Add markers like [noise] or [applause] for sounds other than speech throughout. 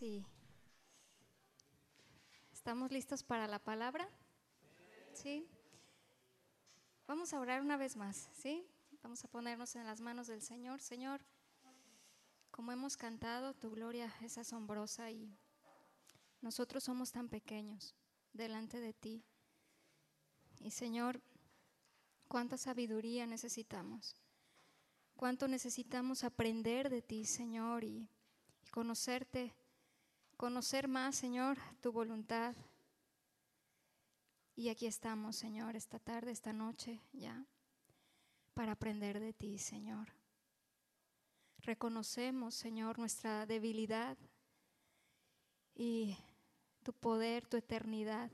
y estamos listos para la palabra. ¿Sí? Vamos a orar una vez más, ¿sí? Vamos a ponernos en las manos del Señor. Señor, como hemos cantado, tu gloria es asombrosa y nosotros somos tan pequeños delante de ti. Y Señor, cuánta sabiduría necesitamos. Cuánto necesitamos aprender de ti, Señor, y conocerte, conocer más, Señor, tu voluntad. Y aquí estamos, Señor, esta tarde, esta noche, ya, para aprender de ti, Señor. Reconocemos, Señor, nuestra debilidad y tu poder, tu eternidad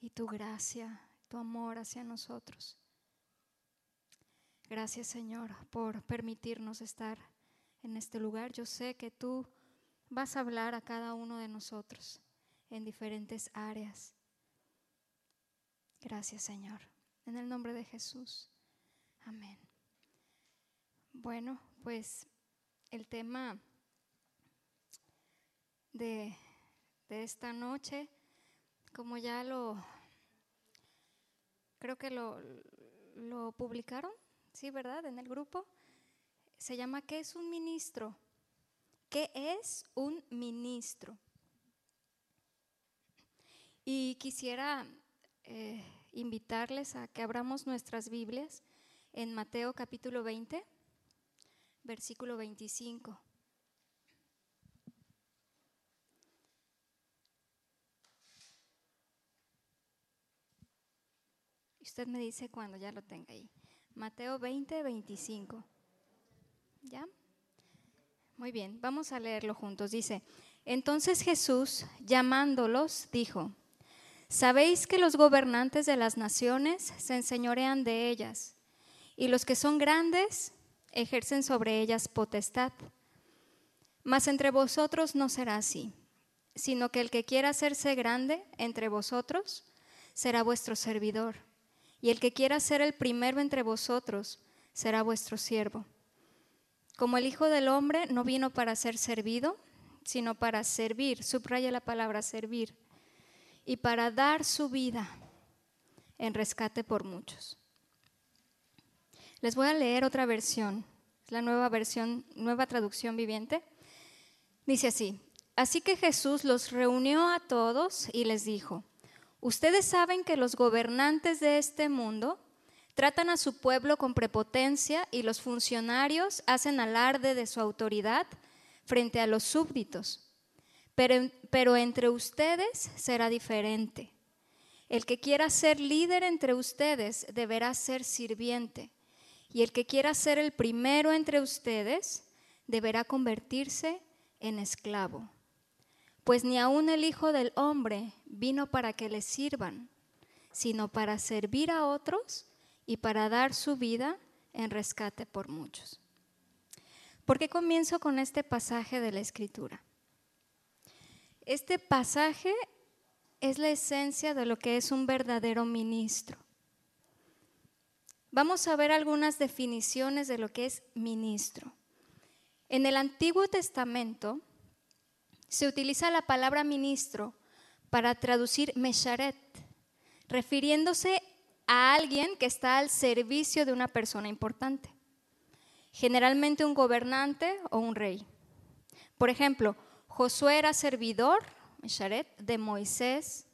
y tu gracia, tu amor hacia nosotros. Gracias, Señor, por permitirnos estar en este lugar. Yo sé que tú vas a hablar a cada uno de nosotros en diferentes áreas. Gracias, Señor. En el nombre de Jesús. Amén. Bueno, pues el tema de, de esta noche, como ya lo, creo que lo, lo publicaron, sí, ¿verdad? En el grupo se llama ¿Qué es un ministro? ¿Qué es un ministro? Y quisiera eh, invitarles a que abramos nuestras Biblias en Mateo capítulo 20, versículo 25. Usted me dice cuando ya lo tenga ahí. Mateo 20, 25. ¿Ya? Muy bien, vamos a leerlo juntos. Dice, entonces Jesús, llamándolos, dijo, Sabéis que los gobernantes de las naciones se enseñorean de ellas, y los que son grandes ejercen sobre ellas potestad. Mas entre vosotros no será así, sino que el que quiera hacerse grande entre vosotros será vuestro servidor, y el que quiera ser el primero entre vosotros será vuestro siervo. Como el Hijo del Hombre no vino para ser servido, sino para servir, subraya la palabra servir, y para dar su vida en rescate por muchos. Les voy a leer otra versión, la nueva versión, nueva traducción viviente. Dice así, así que Jesús los reunió a todos y les dijo, ustedes saben que los gobernantes de este mundo Tratan a su pueblo con prepotencia y los funcionarios hacen alarde de su autoridad frente a los súbditos. Pero, pero entre ustedes será diferente. El que quiera ser líder entre ustedes deberá ser sirviente. Y el que quiera ser el primero entre ustedes deberá convertirse en esclavo. Pues ni aun el Hijo del Hombre vino para que le sirvan, sino para servir a otros y para dar su vida en rescate por muchos. ¿Por qué comienzo con este pasaje de la Escritura? Este pasaje es la esencia de lo que es un verdadero ministro. Vamos a ver algunas definiciones de lo que es ministro. En el Antiguo Testamento se utiliza la palabra ministro para traducir mesharet, refiriéndose a alguien que está al servicio de una persona importante, generalmente un gobernante o un rey. Por ejemplo, Josué era servidor, de Moisés,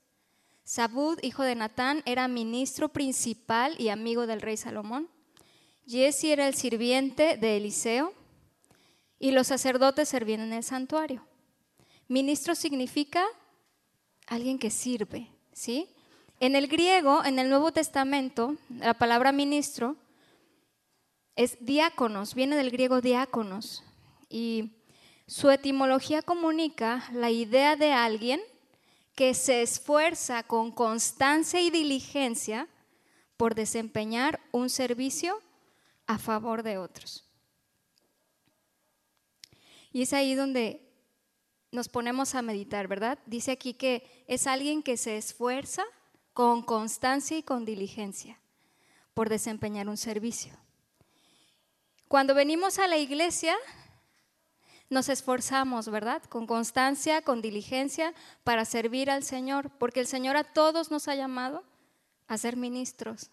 Sabud, hijo de Natán, era ministro principal y amigo del rey Salomón, Jesse era el sirviente de Eliseo y los sacerdotes servían en el santuario. Ministro significa alguien que sirve, ¿sí? En el griego, en el Nuevo Testamento, la palabra ministro es diáconos, viene del griego diáconos. Y su etimología comunica la idea de alguien que se esfuerza con constancia y diligencia por desempeñar un servicio a favor de otros. Y es ahí donde nos ponemos a meditar, ¿verdad? Dice aquí que es alguien que se esfuerza con constancia y con diligencia por desempeñar un servicio. Cuando venimos a la iglesia, nos esforzamos, ¿verdad? Con constancia, con diligencia para servir al Señor, porque el Señor a todos nos ha llamado a ser ministros,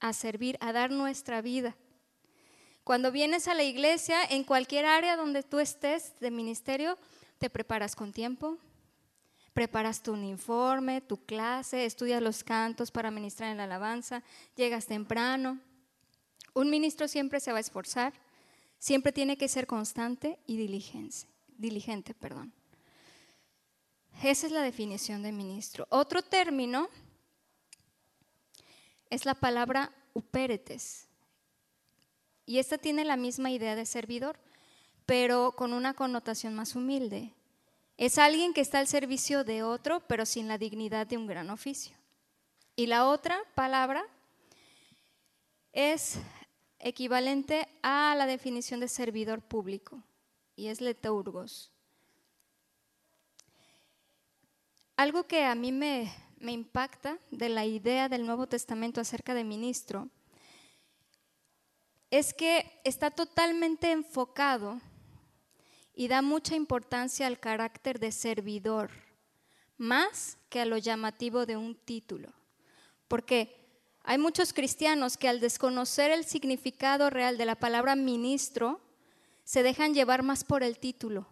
a servir, a dar nuestra vida. Cuando vienes a la iglesia, en cualquier área donde tú estés de ministerio, te preparas con tiempo, preparas tu uniforme, tu clase, estudias los cantos para ministrar en la alabanza, llegas temprano. Un ministro siempre se va a esforzar, siempre tiene que ser constante y diligente. diligente perdón. Esa es la definición de ministro. Otro término es la palabra upéretes. Y esta tiene la misma idea de servidor, pero con una connotación más humilde. Es alguien que está al servicio de otro, pero sin la dignidad de un gran oficio. Y la otra palabra es equivalente a la definición de servidor público, y es leturgos. Algo que a mí me, me impacta de la idea del Nuevo Testamento acerca de ministro es que está totalmente enfocado y da mucha importancia al carácter de servidor, más que a lo llamativo de un título. Porque hay muchos cristianos que al desconocer el significado real de la palabra ministro, se dejan llevar más por el título.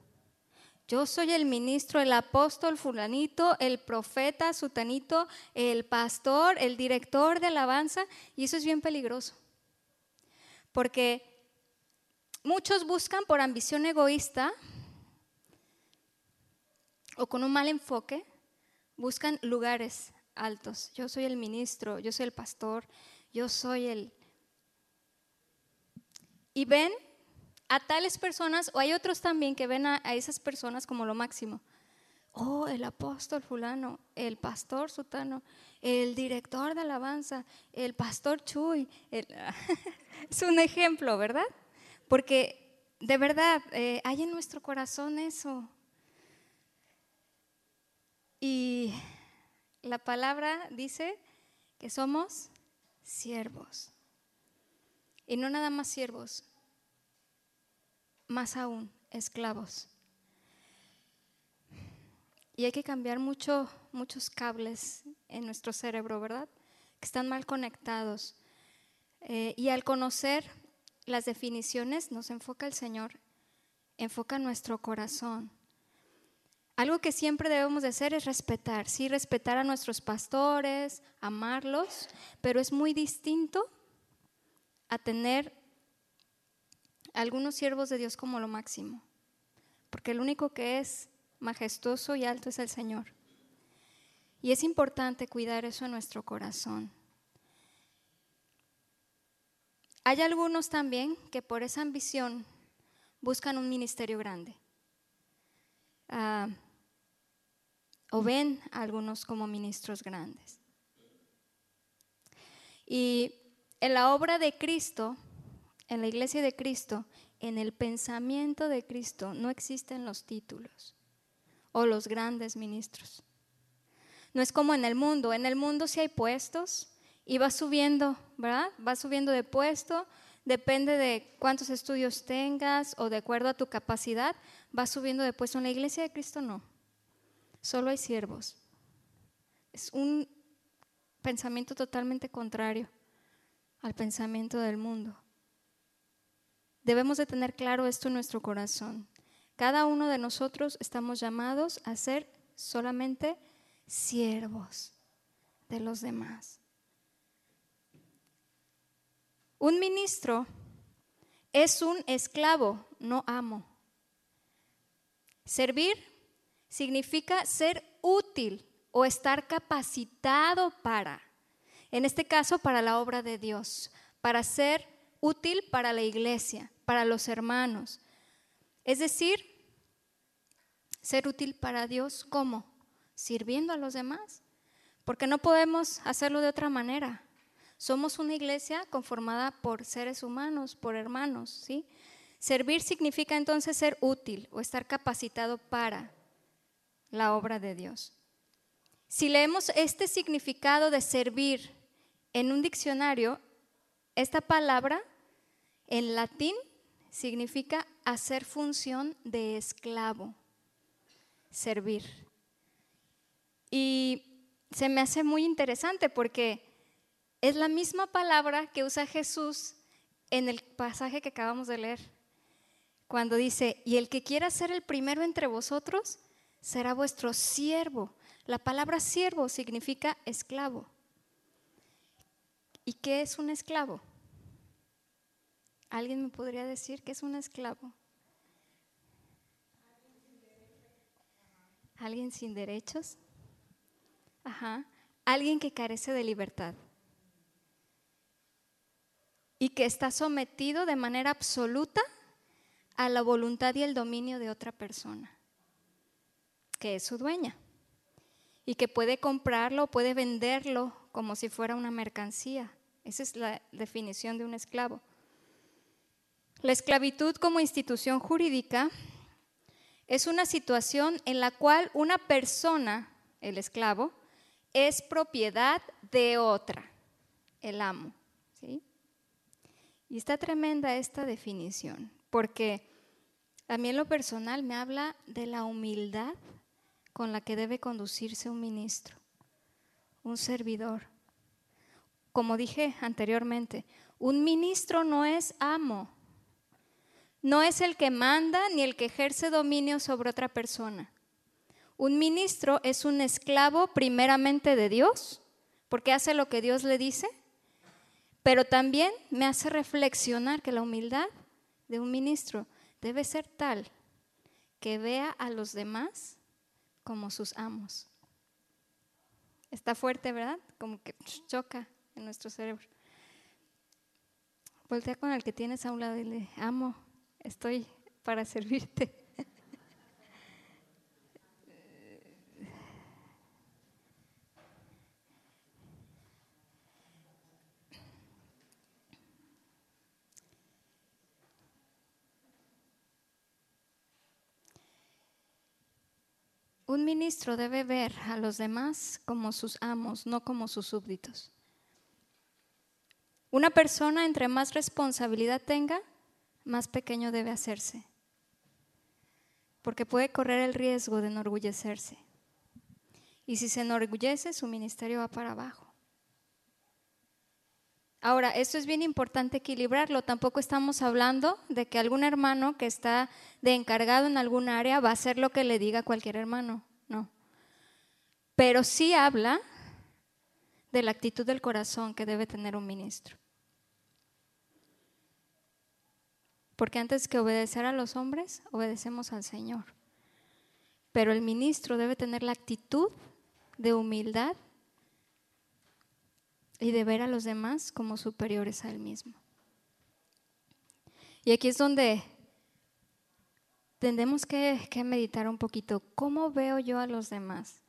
Yo soy el ministro, el apóstol fulanito, el profeta sutanito, el pastor, el director de alabanza, y eso es bien peligroso porque muchos buscan por ambición egoísta o con un mal enfoque, buscan lugares altos. Yo soy el ministro, yo soy el pastor, yo soy el... Y ven a tales personas, o hay otros también que ven a, esas personas como lo máximo. Oh, el apóstol fulano, el pastor sutano, el director de alabanza, el pastor Chuy. [laughs] es un ejemplo, ¿verdad? Porque de verdad eh, hay en nuestro corazón eso. Y la palabra dice que somos siervos. Y no nada más siervos, más aún esclavos. Y hay que cambiar mucho, muchos cables en nuestro cerebro, ¿verdad? Que están mal conectados. Eh, y al conocer las definiciones, nos enfoca el Señor, enfoca nuestro corazón. Algo que siempre debemos de hacer es respetar, sí, respetar a nuestros pastores, amarlos, pero es muy distinto a tener algunos siervos de Dios como lo máximo, porque el único que es majestuoso y alto es el Señor. Y es importante cuidar eso en nuestro corazón. Hay algunos también que por esa ambición buscan un ministerio grande. Ah, o ven a algunos como ministros grandes. Y en la obra de Cristo, en la iglesia de Cristo, en el pensamiento de Cristo, no existen los títulos o los grandes ministros. No es como en el mundo. En el mundo sí hay puestos y va subiendo, ¿verdad? Va subiendo de puesto, depende de cuántos estudios tengas o de acuerdo a tu capacidad, va subiendo de puesto. En la iglesia de Cristo no. Solo hay siervos. Es un pensamiento totalmente contrario al pensamiento del mundo. Debemos de tener claro esto en nuestro corazón. Cada uno de nosotros estamos llamados a ser solamente siervos de los demás. Un ministro es un esclavo, no amo. Servir significa ser útil o estar capacitado para, en este caso para la obra de Dios, para ser útil para la iglesia, para los hermanos. Es decir, ser útil para Dios, ¿cómo? Sirviendo a los demás. Porque no podemos hacerlo de otra manera. Somos una iglesia conformada por seres humanos, por hermanos, ¿sí? Servir significa entonces ser útil o estar capacitado para la obra de Dios. Si leemos este significado de servir en un diccionario, esta palabra en latín significa hacer función de esclavo, servir. Y se me hace muy interesante porque es la misma palabra que usa Jesús en el pasaje que acabamos de leer, cuando dice, y el que quiera ser el primero entre vosotros será vuestro siervo. La palabra siervo significa esclavo. ¿Y qué es un esclavo? ¿Alguien me podría decir qué es un esclavo? ¿Alguien sin derechos? Ajá. Alguien que carece de libertad y que está sometido de manera absoluta a la voluntad y el dominio de otra persona, que es su dueña, y que puede comprarlo, puede venderlo como si fuera una mercancía. Esa es la definición de un esclavo. La esclavitud como institución jurídica es una situación en la cual una persona, el esclavo, es propiedad de otra, el amo. ¿sí? Y está tremenda esta definición, porque a mí en lo personal me habla de la humildad con la que debe conducirse un ministro, un servidor. Como dije anteriormente, un ministro no es amo, no es el que manda ni el que ejerce dominio sobre otra persona. Un ministro es un esclavo primeramente de Dios, porque hace lo que Dios le dice pero también me hace reflexionar que la humildad de un ministro debe ser tal que vea a los demás como sus amos. Está fuerte, ¿verdad? Como que choca en nuestro cerebro. Voltea con el que tienes a un lado y le amo, estoy para servirte. Un ministro debe ver a los demás como sus amos, no como sus súbditos. Una persona entre más responsabilidad tenga, más pequeño debe hacerse, porque puede correr el riesgo de enorgullecerse. Y si se enorgullece, su ministerio va para abajo. Ahora, esto es bien importante equilibrarlo. Tampoco estamos hablando de que algún hermano que está de encargado en algún área va a hacer lo que le diga cualquier hermano, no. Pero sí habla de la actitud del corazón que debe tener un ministro. Porque antes que obedecer a los hombres, obedecemos al Señor. Pero el ministro debe tener la actitud de humildad y de ver a los demás como superiores a él mismo. Y aquí es donde tenemos que, meditar un poquito. ¿Cómo veo yo a los demás?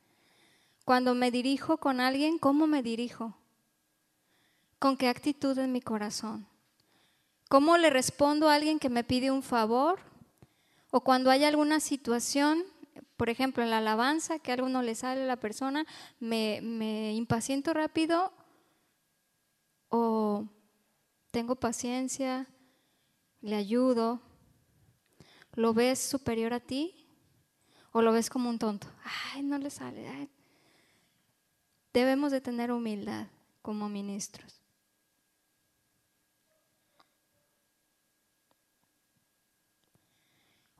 Cuando me dirijo con alguien, ¿cómo me dirijo? ¿Con qué actitud en mi corazón? ¿Cómo le respondo a alguien que me pide un favor? O cuando hay alguna situación, por ejemplo, en la alabanza, que algo no le sale a la persona, me impaciento rápido o tengo paciencia, le ayudo, ¿Lo ves superior a ti o lo ves como un tonto? Ay, no le sale. Debemos de tener humildad como ministros.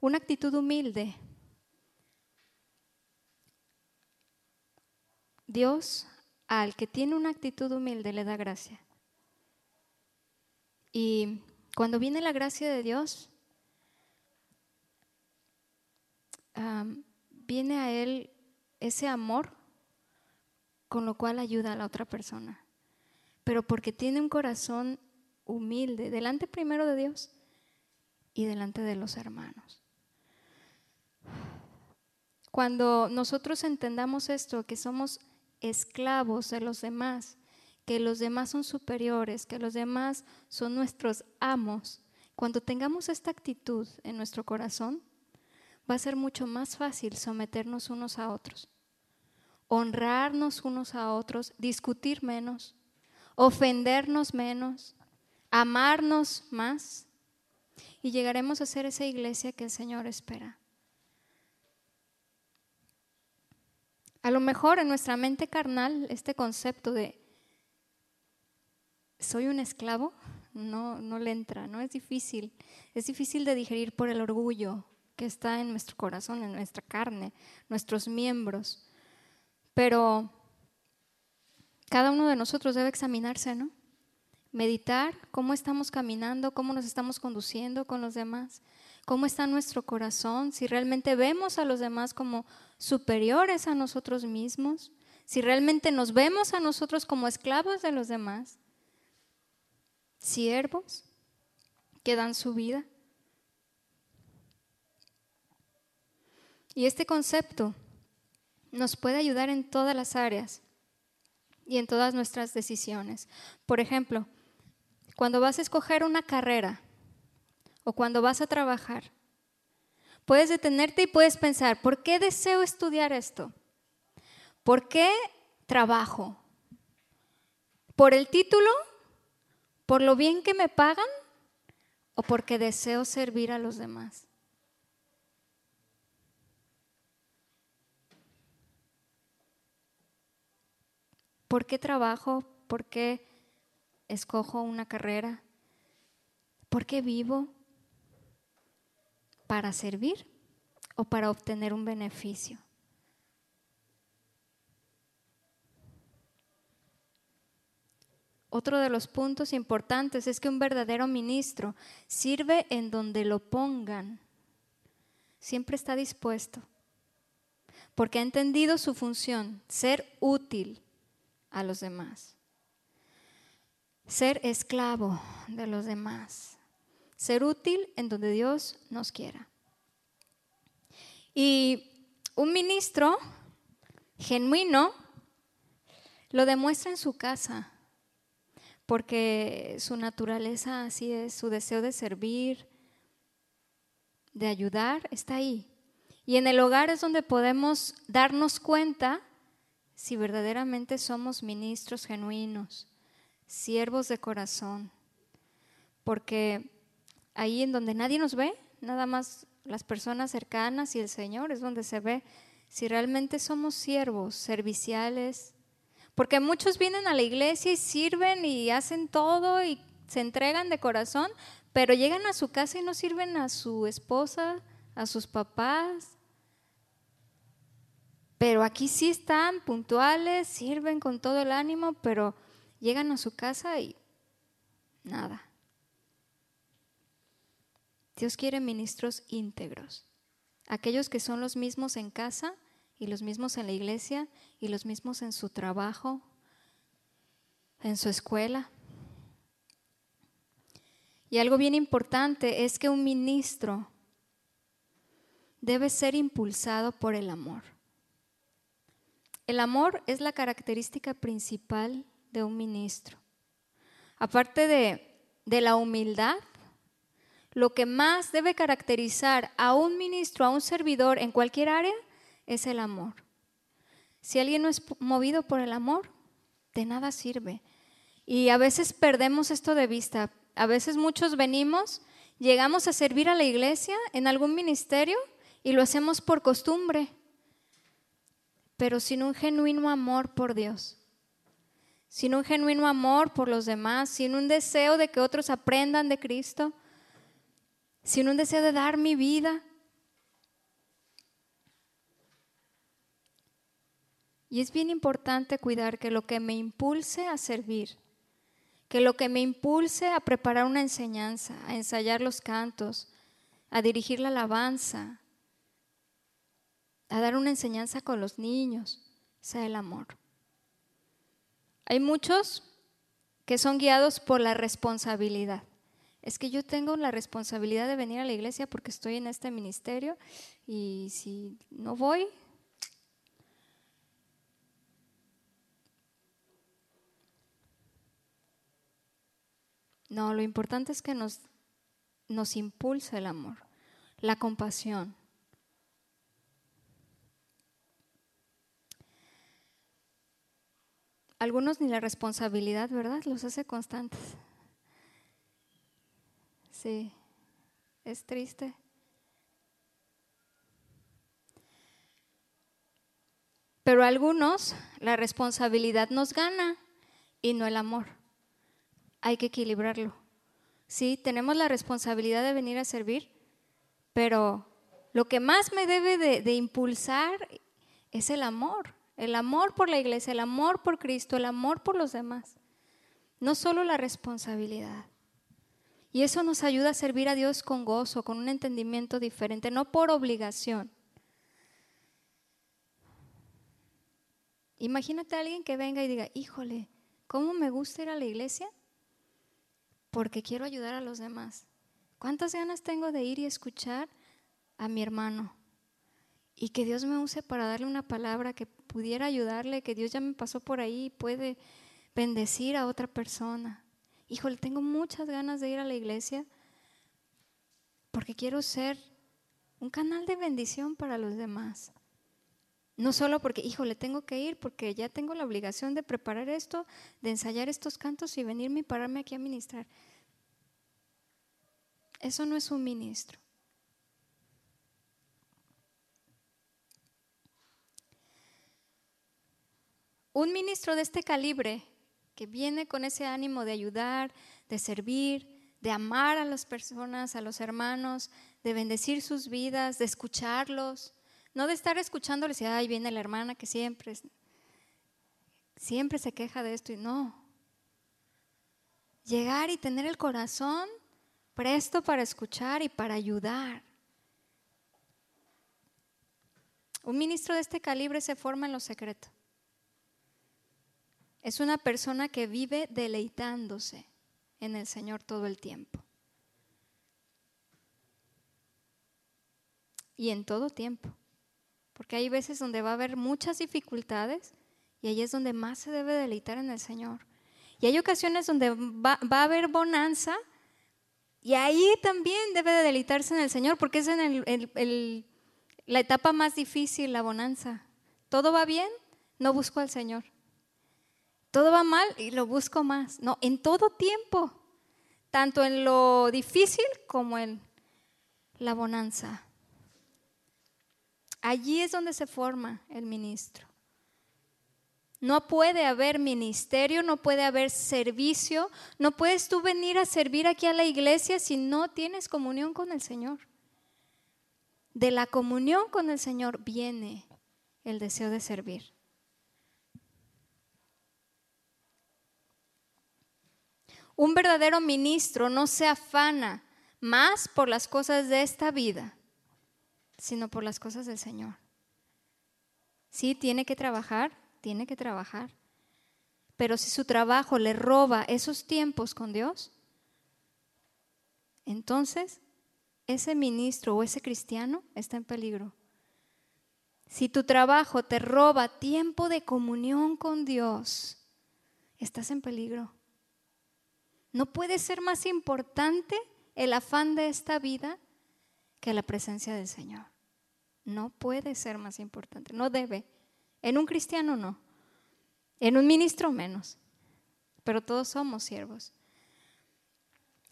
Una actitud humilde. Dios al que tiene una actitud humilde le da gracia. Y cuando viene la gracia de Dios, viene a él ese amor con lo cual ayuda a la otra persona, pero porque tiene un corazón humilde, delante primero de Dios y delante de los hermanos. Cuando nosotros entendamos esto, que somos esclavos de los demás, que los demás son superiores, que los demás son nuestros amos, cuando tengamos esta actitud en nuestro corazón, va a ser mucho más fácil someternos unos a otros, honrarnos unos a otros, discutir menos, ofendernos menos, amarnos más, Y llegaremos a ser esa iglesia que el Señor espera. A lo mejor en nuestra mente carnal este concepto de soy un esclavo no, no le entra, no es difícil. Es difícil de digerir por el orgullo que está en nuestro corazón, en nuestra carne, nuestros miembros. Pero cada uno de nosotros debe examinarse, ¿no? Meditar cómo estamos caminando, cómo nos estamos conduciendo con los demás, cómo está nuestro corazón, si realmente vemos a los demás como superiores a nosotros mismos, si realmente nos vemos a nosotros como esclavos de los demás, siervos que dan su vida. Y este concepto nos puede ayudar en todas las áreas y en todas nuestras decisiones. Por ejemplo, cuando vas a escoger una carrera o cuando vas a trabajar, puedes detenerte y puedes pensar, ¿por qué deseo estudiar esto? ¿Por qué trabajo? ¿Por el título? ¿Por lo bien que me pagan? ¿O porque deseo servir a los demás? ¿Por qué trabajo? ¿Por qué escojo una carrera? ¿Por qué vivo? ¿Para servir o para obtener un beneficio? Otro de los puntos importantes es que un verdadero ministro sirve en donde lo pongan. Siempre está dispuesto, porque ha entendido su función, ser útil a los demás. Ser esclavo de los demás. Ser útil en donde Dios nos quiera. Y un ministro genuino lo demuestra en su casa, porque su naturaleza así es, su deseo de servir, de ayudar, está ahí. Y en el hogar es donde podemos darnos cuenta si verdaderamente somos ministros genuinos, siervos de corazón, porque ahí en donde nadie nos ve, nada más las personas cercanas y el Señor es donde se ve si realmente somos siervos, serviciales, porque muchos vienen a la iglesia y sirven y hacen todo y se entregan de corazón, pero llegan a su casa y no sirven a su esposa, a sus papás, pero aquí sí están puntuales, sirven con todo el ánimo, pero llegan a su casa y nada. Dios quiere ministros íntegros, aquellos que son los mismos en casa y los mismos en la iglesia y los mismos en su trabajo, en su escuela. Y algo bien importante es que un ministro debe ser impulsado por el amor. El amor es la característica principal de un ministro. Aparte de, de, la humildad, lo que más debe caracterizar a un ministro, a un servidor en cualquier área, es el amor. Si alguien no es movido por el amor, de nada sirve. Y a veces perdemos esto de vista. A veces muchos venimos, llegamos a servir a la iglesia en algún ministerio y lo hacemos por costumbre pero sin un genuino amor por Dios, sin un genuino amor por los demás, sin un deseo de que otros aprendan de Cristo, sin un deseo de dar mi vida. Y es bien importante cuidar que lo que me impulse a servir, que lo que me impulse a preparar una enseñanza, a ensayar los cantos, a dirigir la alabanza, a dar una enseñanza con los niños, sea el amor. Hay muchos que son guiados por la responsabilidad. Es que yo tengo la responsabilidad de venir a la iglesia porque estoy en este ministerio y si no voy, No, lo importante es que nos, nos impulsa el amor, la compasión, Algunos ni la responsabilidad, ¿verdad? Los hace constantes. Sí. Es triste. Pero a algunos la responsabilidad nos gana y no el amor. Hay que equilibrarlo. Sí, tenemos la responsabilidad de venir a servir, pero lo que más me debe de, impulsar es el amor. El amor por la iglesia, el amor por Cristo, el amor por los demás. No solo la responsabilidad. Y eso nos ayuda a servir a Dios con gozo, con un entendimiento diferente, no por obligación. Imagínate a alguien que venga y diga, híjole, ¿cómo me gusta ir a la iglesia? Porque quiero ayudar a los demás. ¿Cuántas ganas tengo de ir y escuchar a mi hermano? Y que Dios me use para darle una palabra que pudiera ayudarle, que Dios ya me pasó por ahí y puede bendecir a otra persona. Híjole, tengo muchas ganas de ir a la iglesia porque quiero ser un canal de bendición para los demás. No solo porque, hijo, le tengo que ir, porque ya tengo la obligación de preparar esto, de ensayar estos cantos y venirme y pararme aquí a ministrar. Eso no es un ministro. Un ministro de este calibre, que viene con ese ánimo de ayudar, de servir, de amar a las personas, a los hermanos, de bendecir sus vidas, de escucharlos, no de estar escuchándoles y, ay, viene la hermana que siempre, siempre se queja de esto y no. Llegar y tener el corazón presto para escuchar y para ayudar. Un ministro de este calibre se forma en lo secreto. Es una persona que vive deleitándose en el Señor todo el tiempo. Y en todo tiempo porque hay veces donde va a haber muchas dificultades y ahí es donde más se debe deleitar en el Señor. Y hay ocasiones donde va, a haber bonanza y ahí también debe de deleitarse en el Señor, porque es en la etapa más difícil, la bonanza. Todo va bien, no busco al Señor. Todo va mal y lo busco más. No, en todo tiempo, tanto en lo difícil como en la bonanza. Allí es donde se forma el ministro. No puede haber ministerio, no puede haber servicio, no puedes tú venir a servir aquí a la iglesia si no tienes comunión con el Señor. De la comunión con el Señor viene el deseo de servir. Un verdadero ministro no se afana más por las cosas de esta vida sino por las cosas del Señor. Sí, tiene que trabajar, tiene que trabajar. Pero si su trabajo le roba esos tiempos con Dios, entonces ese ministro o ese cristiano está en peligro. Si tu trabajo te roba tiempo de comunión con Dios, estás en peligro. No puede ser más importante el afán de esta vida que la presencia del Señor. No puede ser más importante, no debe. En un cristiano no, en un ministro menos, pero todos somos siervos.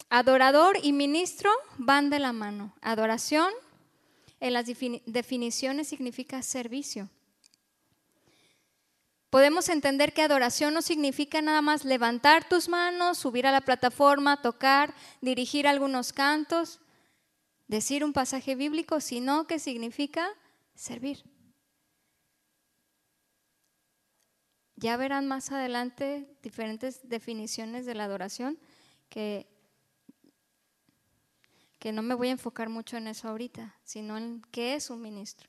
Adorador y ministro van de la mano. Adoración en las definiciones significa servicio. Podemos entender que adoración no significa nada más levantar tus manos, subir a la plataforma, tocar, dirigir algunos cantos decir un pasaje bíblico, sino que significa servir. Ya verán más adelante diferentes definiciones de la adoración que, que no me voy a enfocar mucho en eso ahorita, sino en qué es un ministro.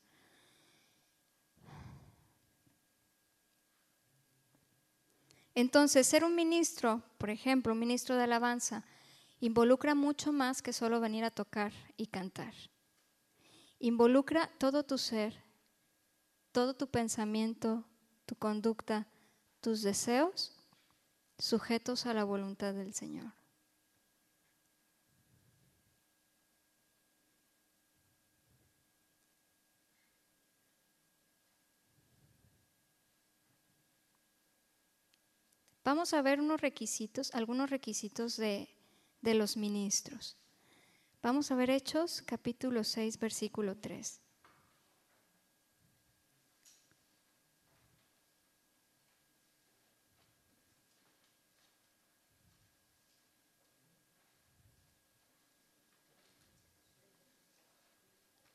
Entonces, ser un ministro, por ejemplo, un ministro de alabanza, involucra mucho más que solo venir a tocar y cantar. Involucra todo tu ser, todo tu pensamiento, tu conducta, tus deseos sujetos a la voluntad del Señor. Vamos a ver unos requisitos, algunos requisitos de de los ministros. Vamos a ver Hechos capítulo 6, versículo 3.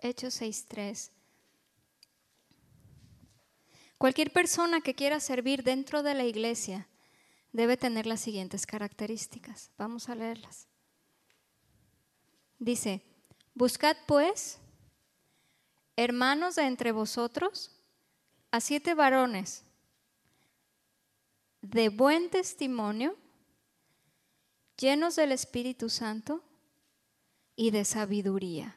Hechos 6.3. Cualquier persona que quiera servir dentro de la iglesia debe tener las siguientes características. Vamos a leerlas. Dice, buscad pues, hermanos de entre vosotros, a siete varones de buen testimonio, llenos del Espíritu Santo y de sabiduría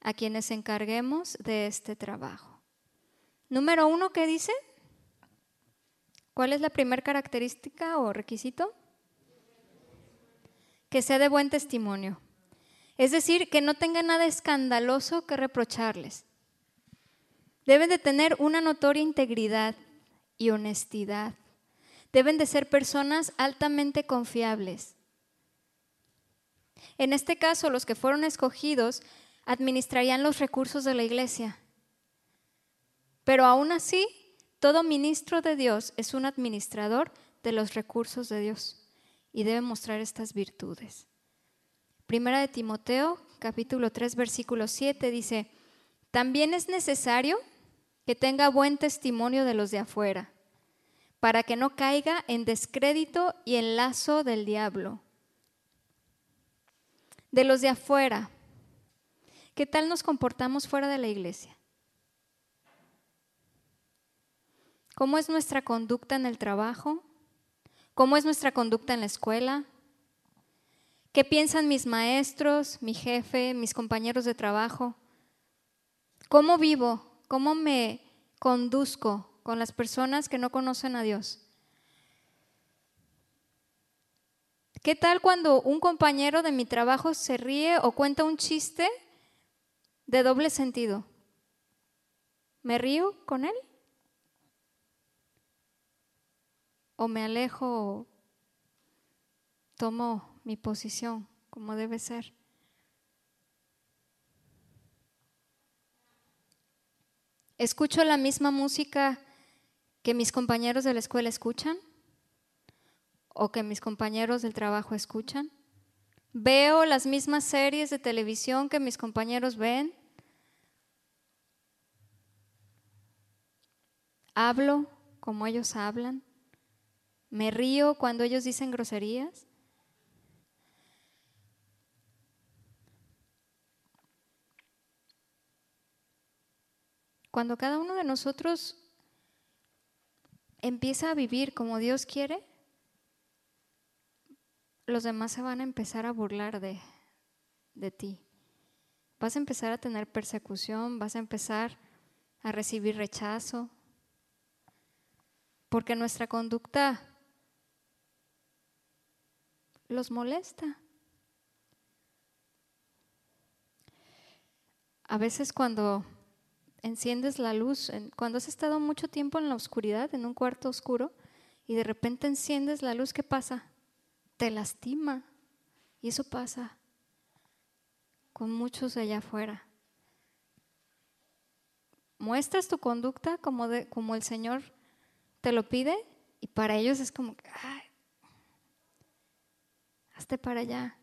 a quienes encarguemos de este trabajo. Número uno, ¿qué dice? ¿Cuál es la primera característica o requisito? Que sea de buen testimonio. Es decir, que no tenga nada escandaloso que reprocharles. Deben de tener una notoria integridad y honestidad. Deben de ser personas altamente confiables. En este caso, los que fueron escogidos administrarían los recursos de la iglesia. Pero aún así, todo ministro de Dios es un administrador de los recursos de Dios y debe mostrar estas virtudes. Primera de Timoteo, capítulo 3, versículo 7 dice, también es necesario que tenga buen testimonio de los de afuera, para que no caiga en descrédito y en lazo del diablo. De los de afuera, ¿Qué tal nos comportamos fuera de la iglesia? ¿Cómo es nuestra conducta en el trabajo? ¿Cómo es nuestra conducta en la escuela? ¿Qué piensan mis maestros, mi jefe, mis compañeros de trabajo? ¿Cómo vivo? ¿Cómo me conduzco con las personas que no conocen a Dios? ¿Qué tal cuando un compañero de mi trabajo se ríe o cuenta un chiste de doble sentido. ¿Me río con él? ¿O me alejo tomo mi posición como debe ser? ¿Escucho la misma música que mis compañeros de la escuela escuchan? ¿O que mis compañeros del trabajo escuchan? Veo las mismas series de televisión que mis compañeros ven. Hablo como ellos hablan. Me río cuando ellos dicen groserías. Cuando cada uno de nosotros empieza a vivir como Dios quiere, los demás se van a empezar a burlar de, de ti. Vas a empezar a tener persecución, vas a empezar a recibir rechazo, porque nuestra conducta los molesta. A veces cuando enciendes la luz, cuando has estado mucho tiempo en la oscuridad, en un cuarto oscuro, y de repente enciendes la luz, ¿qué pasa? te lastima. Y eso pasa con muchos allá afuera. Muestras tu conducta como, de, como el Señor te lo pide y para ellos es como, ay, hazte para allá.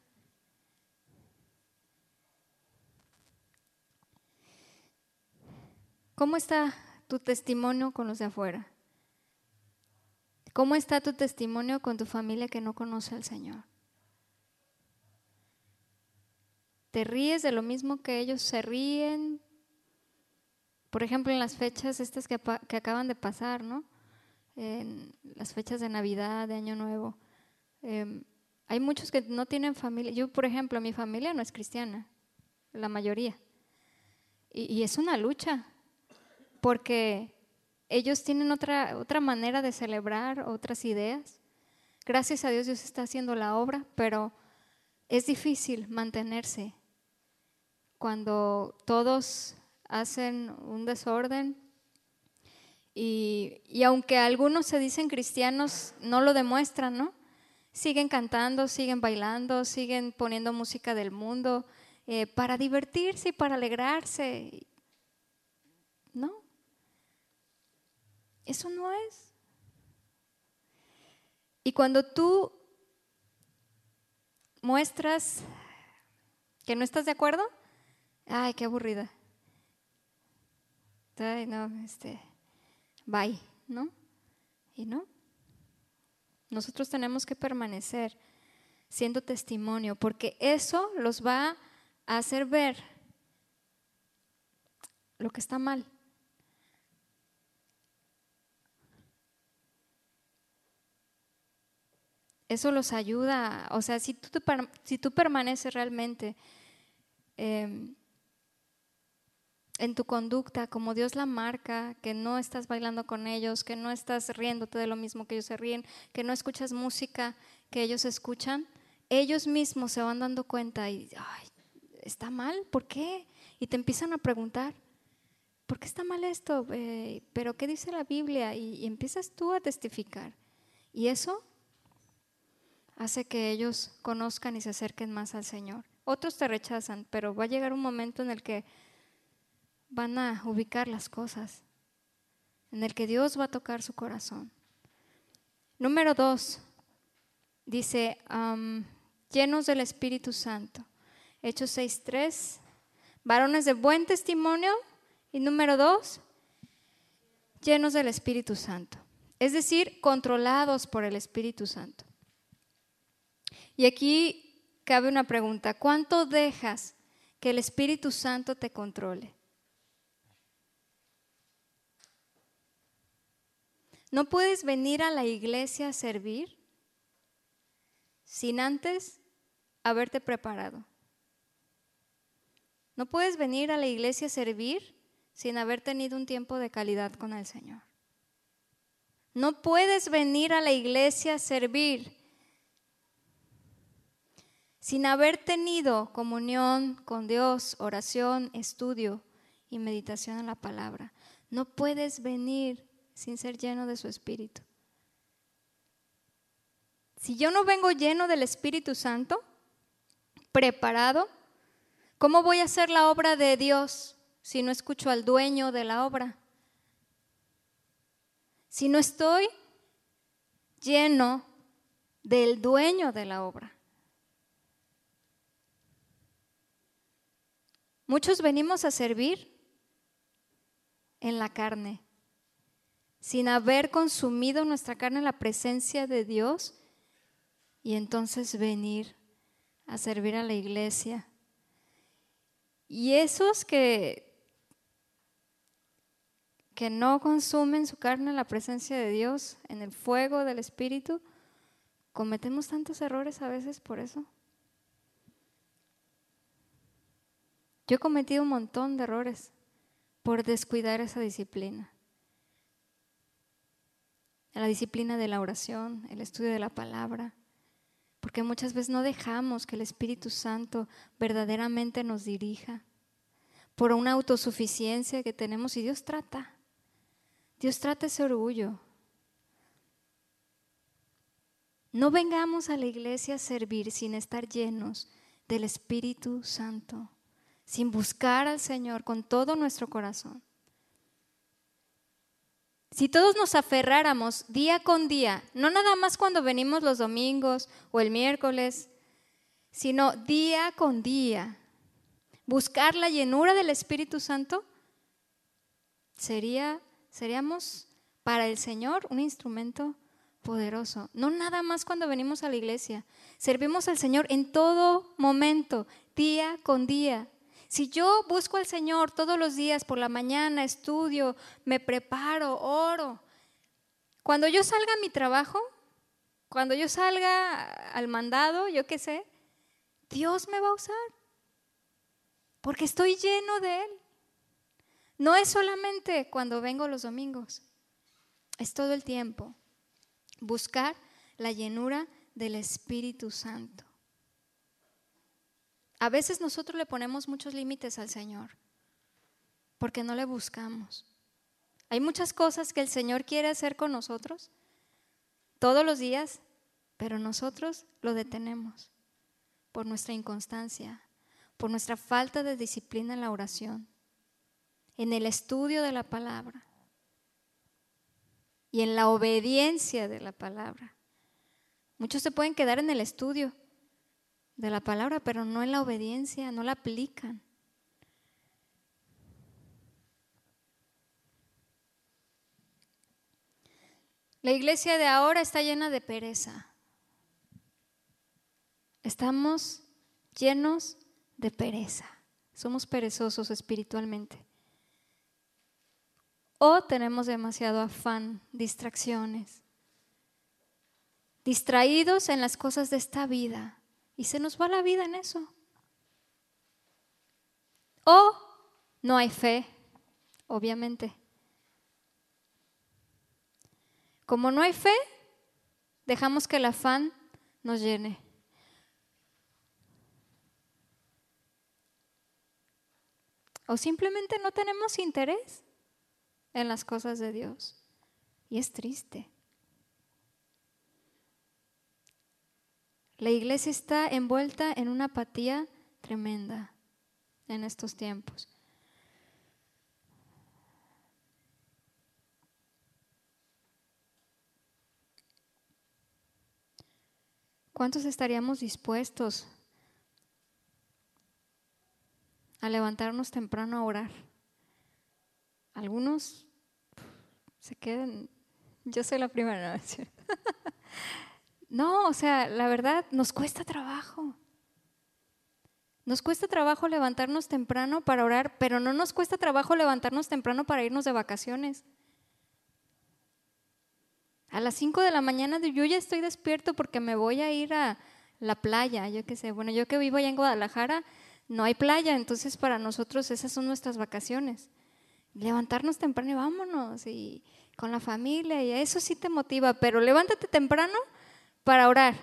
¿Cómo está tu testimonio con los de afuera? ¿Cómo está tu testimonio con tu familia que no conoce al Señor? ¿Te ríes de lo mismo que ellos se ríen? Por ejemplo, en las fechas estas que, acaban de pasar, ¿no? En las fechas de Navidad, de Año Nuevo. Em, hay muchos que no tienen familia. Yo, por ejemplo, mi familia no es cristiana, la mayoría. y es una lucha, porque ellos tienen otra, otra manera de celebrar, otras ideas. Gracias a Dios Dios está haciendo la obra, pero es difícil mantenerse cuando todos hacen un desorden y, y, aunque algunos se dicen cristianos, no lo demuestran, ¿no? Siguen cantando, siguen bailando, siguen poniendo música del mundo eh, para divertirse y para alegrarse. No, eso no es. Y cuando tú muestras que no estás de acuerdo, ay, qué aburrida. Ay, no, este, bye, ¿no? Y no. Nosotros tenemos que permanecer siendo testimonio, porque eso los va a hacer ver lo que está mal. Eso los ayuda, o sea, si tú, si tú permaneces realmente em, en tu conducta, como Dios la marca, que no estás bailando con ellos, que no estás riéndote de lo mismo que ellos se ríen, que no escuchas música que ellos escuchan, ellos mismos se van dando cuenta y, ay, está mal, ¿por qué? Y te empiezan a preguntar, ¿por qué está mal esto? Eh, ¿Pero qué dice la Biblia? Y, y empiezas tú a testificar. Y eso hace que ellos conozcan y se acerquen más al Señor. Otros te rechazan, pero va a llegar un momento en el que van a ubicar las cosas, en el que Dios va a tocar su corazón. Número dos, dice, llenos del Espíritu Santo. Hechos 6.3, varones de buen testimonio. Y número dos, llenos del Espíritu Santo. Es decir, controlados por el Espíritu Santo. Y aquí cabe una pregunta, ¿cuánto dejas que el Espíritu Santo te controle? No puedes venir a la iglesia a servir sin antes haberte preparado. No puedes venir a la iglesia a servir sin haber tenido un tiempo de calidad con el Señor. No puedes venir a la iglesia a servir sin haber tenido comunión con Dios, oración, estudio y meditación en la palabra. No puedes venir sin ser lleno de su Espíritu. Si yo no vengo lleno del Espíritu Santo, preparado, ¿cómo voy a hacer la obra de Dios si no escucho al dueño de la obra? Si no estoy lleno del dueño de la obra. Muchos venimos a servir en la carne, sin haber consumido nuestra carne en la presencia de Dios y entonces venir a servir a la iglesia. Y esos que, que no consumen su carne en la presencia de Dios, en el fuego del Espíritu, cometemos tantos errores a veces por eso. Yo he cometido un montón de errores por descuidar esa disciplina la disciplina de la oración, el estudio de la palabra, porque muchas veces no dejamos que el Espíritu Santo verdaderamente nos dirija por una autosuficiencia que tenemos y Dios trata. Dios trata ese orgullo. No vengamos a la iglesia a servir sin estar llenos del Espíritu Santo, sin buscar al Señor con todo nuestro corazón. Si todos nos aferráramos día con día, no nada más cuando venimos los domingos o el miércoles, sino día con día, buscar la llenura del Espíritu Santo, sería, seríamos para el Señor un instrumento poderoso. No nada más cuando venimos a la iglesia. Servimos al Señor en todo momento, día con día. Si yo busco al Señor todos los días por la mañana, estudio, me preparo, oro, cuando yo salga a mi trabajo, cuando yo salga al mandado, yo qué sé, Dios me va a usar. Porque estoy lleno de Él. No es solamente cuando vengo los domingos, es todo el tiempo. Buscar la llenura del Espíritu Santo. A veces nosotros le ponemos muchos límites al Señor porque no le buscamos. Hay muchas cosas que el Señor quiere hacer con nosotros todos los días pero nosotros lo detenemos por nuestra inconstancia, por nuestra falta de disciplina en la oración, en el estudio de la palabra y en la obediencia de la palabra. Muchos se pueden quedar en el estudio de la palabra, pero no en la obediencia, no la aplican. La iglesia de ahora está llena de pereza. Estamos llenos de pereza. Somos perezosos espiritualmente. O tenemos demasiado afán, distracciones. Distraídos en las cosas de esta vida. Y se nos va la vida en eso. O no hay fe, obviamente. Como no hay fe, dejamos que el afán nos llene. O simplemente no tenemos interés en las cosas de Dios. Y es triste. La iglesia está envuelta en una apatía tremenda en estos tiempos. ¿Cuántos estaríamos dispuestos a levantarnos temprano a orar? Algunos se quedan, yo soy la primera, ¿no? [laughs] no, o sea, la verdad, nos cuesta trabajo. Nos cuesta trabajo levantarnos temprano para orar, pero no nos cuesta trabajo levantarnos temprano para irnos de vacaciones. A las 5 de la mañana yo ya estoy despierto porque me voy a ir a la playa, yo qué sé. Bueno, yo que vivo allá en Guadalajara, no hay playa, entonces para nosotros esas son nuestras vacaciones. Levantarnos temprano y vámonos, y con la familia, y eso sí te motiva, pero levántate temprano para orar.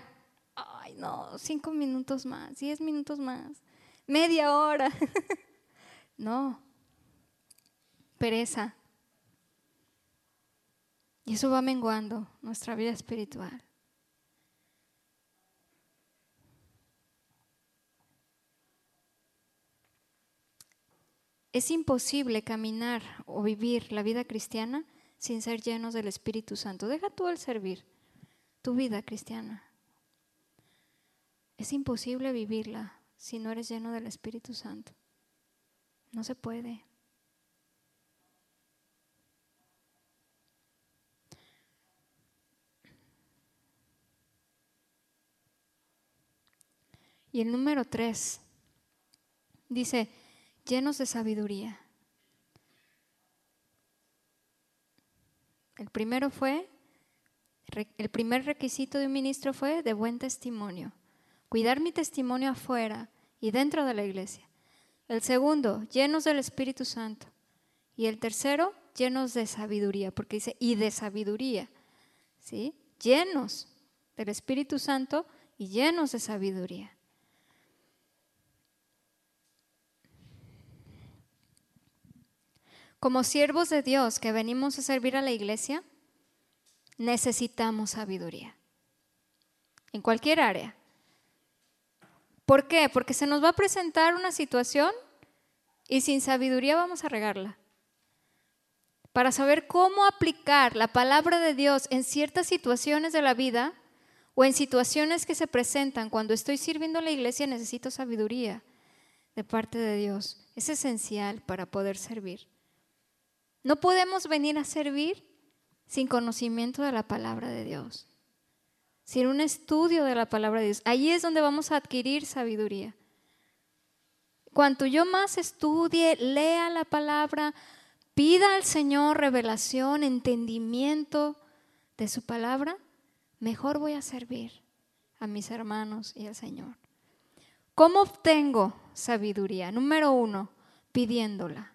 Ay, no, cinco minutos más, diez minutos más, media hora. [laughs] no, pereza. Y eso va menguando nuestra vida espiritual. Es imposible caminar o vivir la vida cristiana sin ser llenos del Espíritu Santo. Deja tú el servir, tu vida cristiana. Es imposible vivirla si no eres lleno del Espíritu Santo. No se puede. Y el número tres dice, llenos de sabiduría. El primero fue, el primer requisito de un ministro fue de buen testimonio. Cuidar mi testimonio afuera y dentro de la iglesia. El segundo, llenos del Espíritu Santo. Y el tercero, llenos de sabiduría, porque dice, y de sabiduría. ¿Sí? Llenos del Espíritu Santo y llenos de sabiduría. Como siervos de Dios que venimos a servir a la iglesia, necesitamos sabiduría. En cualquier área. ¿Por qué? Porque se nos va a presentar una situación y sin sabiduría vamos a regarla. Para saber cómo aplicar la palabra de Dios en ciertas situaciones de la vida o en situaciones que se presentan cuando estoy sirviendo a la iglesia, necesito sabiduría de parte de Dios. Es esencial para poder servir. No podemos venir a servir sin conocimiento de la palabra de Dios, sin un estudio de la palabra de Dios. Allí es donde vamos a adquirir sabiduría. Cuanto yo más estudie, lea la palabra, pida al Señor revelación, entendimiento de su palabra, mejor voy a servir a mis hermanos y al Señor. ¿Cómo obtengo sabiduría? Número uno, pidiéndola.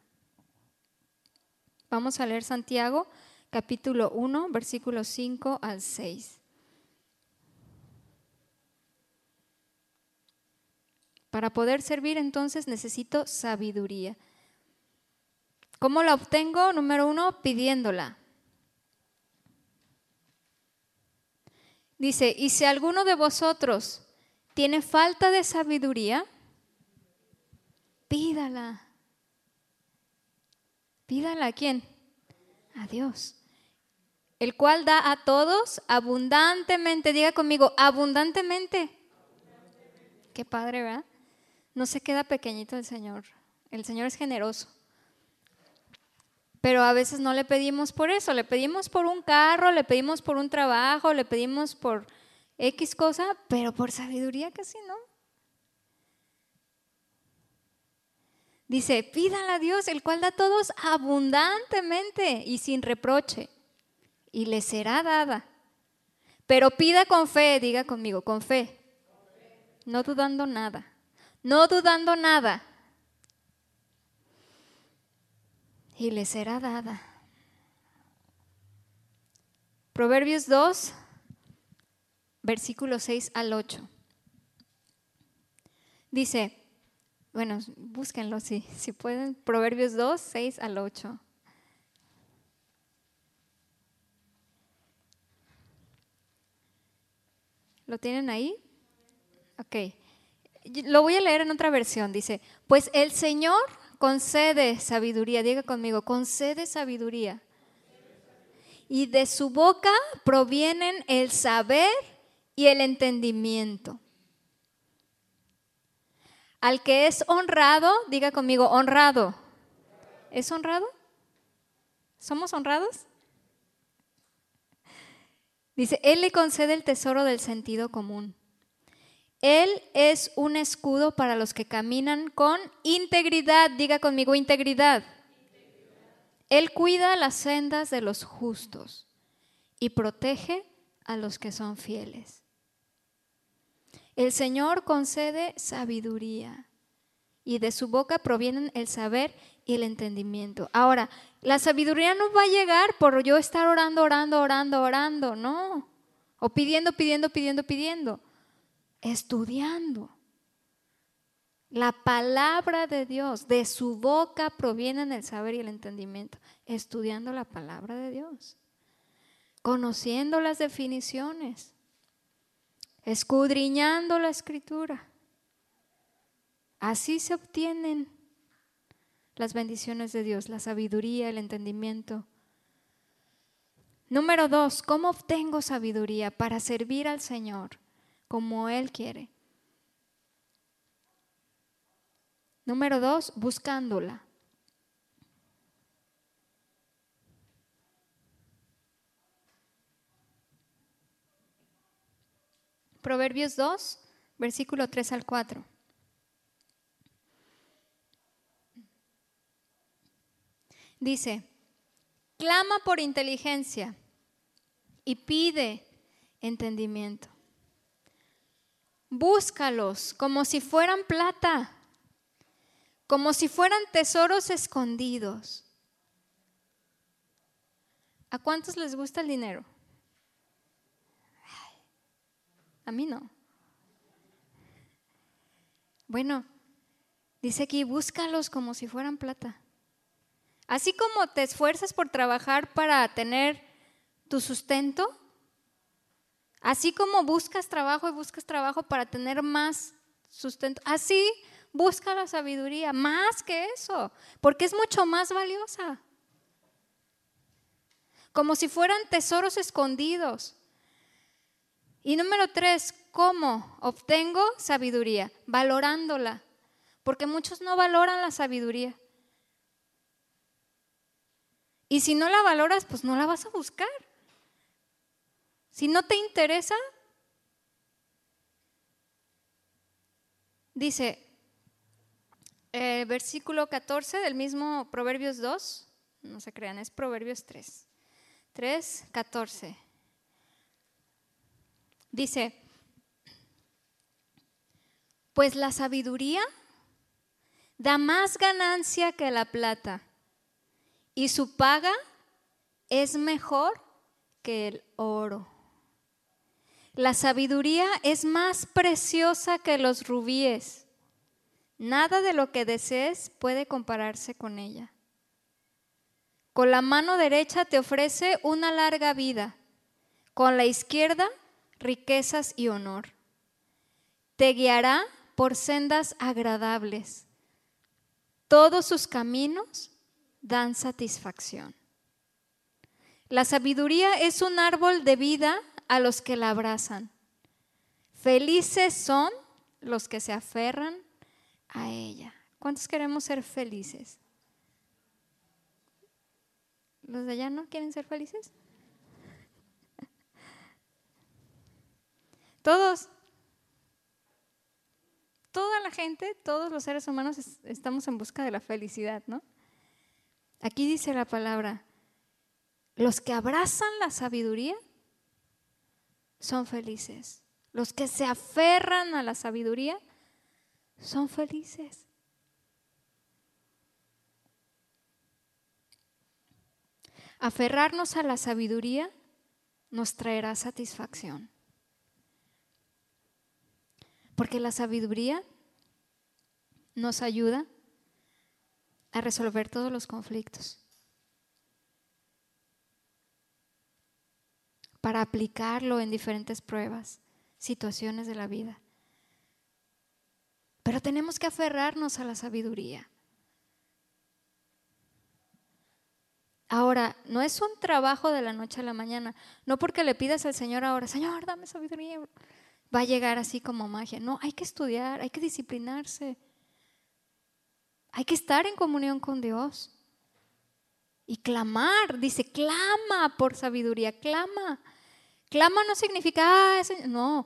Vamos a leer Santiago capítulo 1, versículos 5 al 6. Para poder servir entonces necesito sabiduría. ¿Cómo la obtengo? Número uno, pidiéndola. Dice, y si alguno de vosotros tiene falta de sabiduría, pídala. Pídala a quién? A Dios. El cual da a todos abundantemente. Diga conmigo, abundantemente. Qué padre, ¿verdad? No se queda pequeñito el Señor. El Señor es generoso. Pero a veces no le pedimos por eso, le pedimos por un carro, le pedimos por un trabajo, le pedimos por X cosa, pero por sabiduría casi no. Dice, pídale a Dios, el cual da a todos abundantemente y sin reproche, y le será dada. Pero pida con fe, diga conmigo, con fe, no dudando nada, no dudando nada, y le será dada. Proverbios 2, versículo 6 al 8. Dice, bueno, búsquenlo si, si pueden, Proverbios 2, 6 al 8. ¿Lo tienen ahí? Ok. Lo voy a leer en otra versión. Dice, pues el Señor concede sabiduría, diga conmigo, concede sabiduría. Y de su boca provienen el saber y el entendimiento. Al que es honrado, diga conmigo, honrado. ¿Es honrado? ¿Somos honrados? Dice, Él le concede el tesoro del sentido común. Él es un escudo para los que caminan con integridad. Diga conmigo integridad. Él cuida las sendas de los justos y protege a los que son fieles. El Señor concede sabiduría y de su boca provienen el saber y el entendimiento. Ahora, la sabiduría no va a llegar por yo estar orando, orando, orando, orando, no. O pidiendo, pidiendo, pidiendo, pidiendo estudiando. La palabra de Dios, de su boca provienen el saber y el entendimiento, estudiando la palabra de Dios, conociendo las definiciones, escudriñando la escritura. Así se obtienen las bendiciones de Dios, la sabiduría, el entendimiento. Número dos, ¿cómo obtengo sabiduría para servir al Señor? como Él quiere. Número dos, buscándola. Proverbios 2, versículo 3 al 4. Dice, clama por inteligencia y pide entendimiento. Búscalos como si fueran plata, como si fueran tesoros escondidos. ¿A cuántos les gusta el dinero? A mí no. Bueno, dice aquí, búscalos como si fueran plata. Así como te esfuerzas por trabajar para tener tu sustento, Así como buscas trabajo y buscas trabajo para tener más sustento, así busca la sabiduría, más que eso, porque es mucho más valiosa. Como si fueran tesoros escondidos. Y número tres, ¿cómo obtengo sabiduría? Valorándola, porque muchos no valoran la sabiduría. Y si no la valoras, pues no la vas a buscar. Si no te interesa, dice, el eh, versículo 14 del mismo Proverbios 2, no se crean, es Proverbios 3. 3, 14. Dice, pues la sabiduría da más ganancia que la plata y su paga es mejor que el oro. La sabiduría es más preciosa que los rubíes. Nada de lo que desees puede compararse con ella. Con la mano derecha te ofrece una larga vida, con la izquierda riquezas y honor. Te guiará por sendas agradables. Todos sus caminos dan satisfacción. La sabiduría es un árbol de vida a los que la abrazan. Felices son los que se aferran a ella. ¿Cuántos queremos ser felices? ¿Los de allá no quieren ser felices? [laughs] Todos. Toda la gente, todos los seres humanos estamos en busca de la felicidad, ¿no? Aquí dice la palabra, los que abrazan la sabiduría son felices. Los que se aferran a la sabiduría son felices. Aferrarnos a la sabiduría nos traerá satisfacción. Porque la sabiduría nos ayuda a resolver todos los conflictos. Para aplicarlo en diferentes pruebas, situaciones de la vida. Pero tenemos que aferrarnos a la sabiduría. Ahora, no es un trabajo de la noche a la mañana, no porque le pidas al Señor ahora, Señor, dame sabiduría, va a llegar así como magia. No, hay que estudiar, hay que disciplinarse. Hay que estar en comunión con Dios. Y clamar, dice, clama por sabiduría, clama. Clama no significa, ah, no,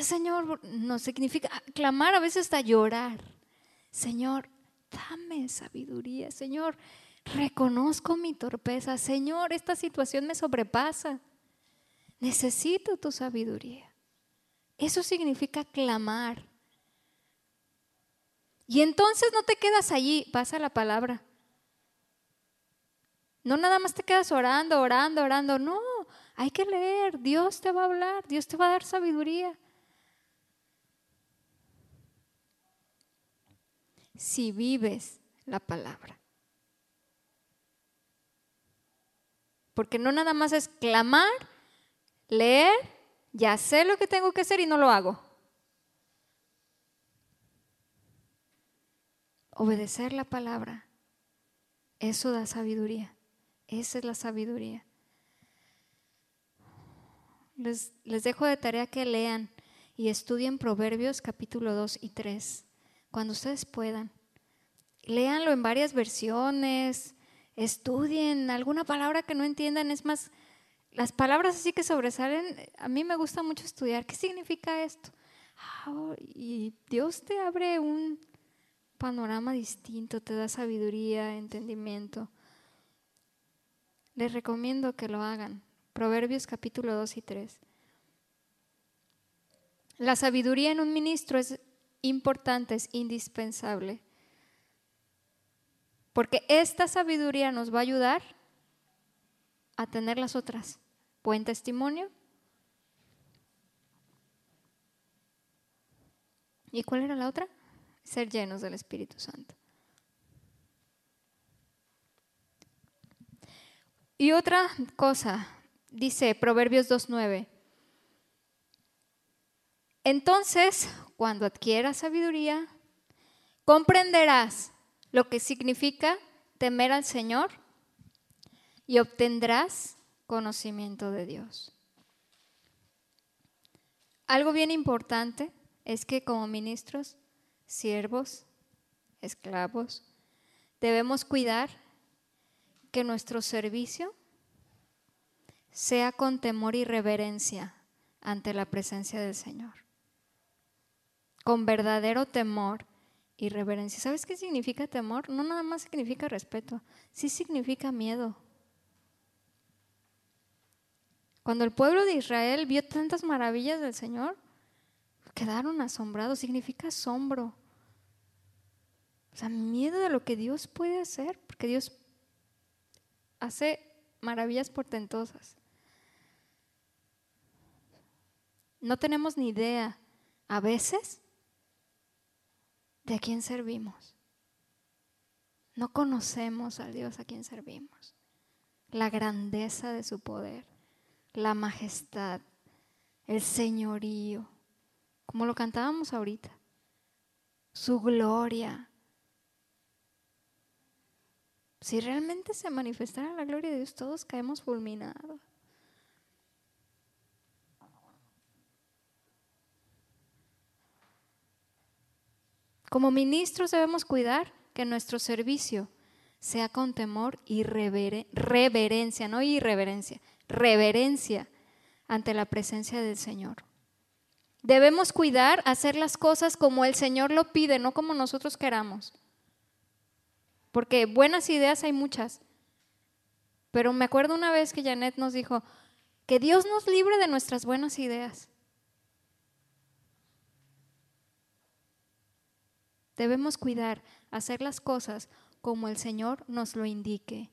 Señor, no significa, clamar a veces hasta llorar. Señor, dame sabiduría, Señor, reconozco mi torpeza, Señor, esta situación me sobrepasa. Necesito tu sabiduría. Eso significa clamar. Y entonces no te quedas allí, pasa la palabra. No nada más te quedas orando, orando, orando. No, hay que leer. Dios te va a hablar, Dios te va a dar sabiduría. Si vives la palabra. Porque no nada más es clamar, leer, ya sé lo que tengo que hacer y no lo hago. Obedecer la palabra, eso da sabiduría. Esa es la sabiduría. Les, les, dejo de tarea que lean y estudien Proverbios capítulo 2 y 3, cuando ustedes puedan. Léanlo en varias versiones, estudien alguna palabra que no entiendan. Es más, las palabras así que sobresalen, a mí me gusta mucho estudiar. ¿Qué significa esto? Ah, y Dios te abre un, panorama distinto, te da sabiduría, entendimiento. Les recomiendo que lo hagan. Proverbios capítulo 2 y 3. La sabiduría en un ministro es importante, es indispensable. Porque esta sabiduría nos va a ayudar a tener las otras. Buen testimonio. ¿Y cuál era la otra? Ser llenos del Espíritu Santo. Y otra cosa, dice Proverbios 2.9. Entonces, cuando adquieras sabiduría, comprenderás lo que significa temer al Señor y obtendrás conocimiento de Dios. Algo bien importante es que como ministros siervos, esclavos, debemos cuidar que nuestro servicio sea con temor y reverencia ante la presencia del Señor. Con verdadero temor y reverencia. ¿Sabes qué significa temor? No nada más significa respeto, sí significa miedo. Cuando el pueblo de Israel vio tantas maravillas del Señor, quedaron asombrados, significa asombro. O sea, miedo de lo que Dios puede hacer, porque Dios hace maravillas portentosas. No tenemos ni idea, a veces, de a quién servimos. No conocemos al Dios a quien servimos. La grandeza de su poder, la majestad, el señorío, como lo cantábamos ahorita, su gloria. Si realmente se manifestara la gloria de Dios, todos caemos fulminados. Como ministros debemos cuidar que nuestro servicio sea con temor y reverencia, no irreverencia, reverencia ante la presencia del Señor. Debemos cuidar, hacer las cosas como el Señor lo pide, no como nosotros queramos. Porque buenas ideas hay muchas. Pero me acuerdo una vez que Janet nos dijo, que Dios nos libre de nuestras buenas ideas. Debemos cuidar, hacer las cosas como el Señor nos lo indique,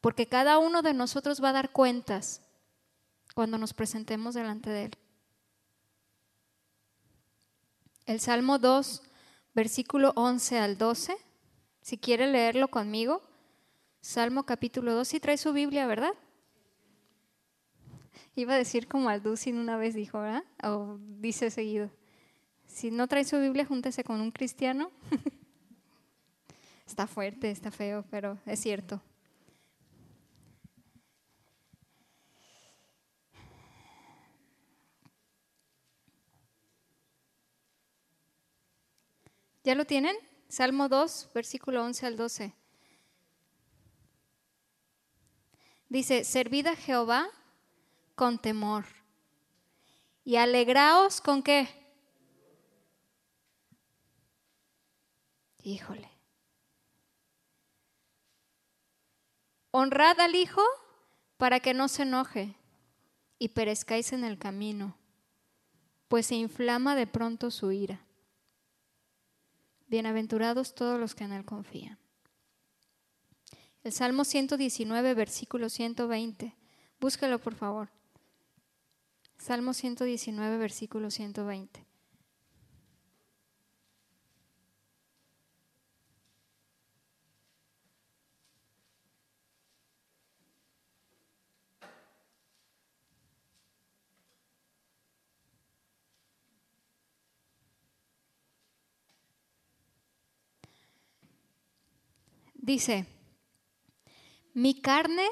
porque cada uno de nosotros va a dar cuentas cuando nos presentemos delante de Él. El Salmo 2, versículo 11 al 12, si quiere leerlo conmigo, Salmo capítulo 2, si trae su Biblia, ¿verdad? Iba a decir como Alducin una vez dijo, ¿verdad? O dice seguido. Si no trae su Biblia, júntese con un cristiano. [laughs] está fuerte, está feo, pero es cierto. ¿Ya lo tienen? Salmo 2, versículo 11 al 12. Dice, servid a Jehová con temor y alegraos con qué? Híjole. Honrad al Hijo para que no se enoje y perezcáis en el camino, pues se inflama de pronto su ira. Bienaventurados todos los que en Él confían. El Salmo 119, versículo 120. Búsquelo, por favor. Salmo 119, versículo 120. Dice, mi carne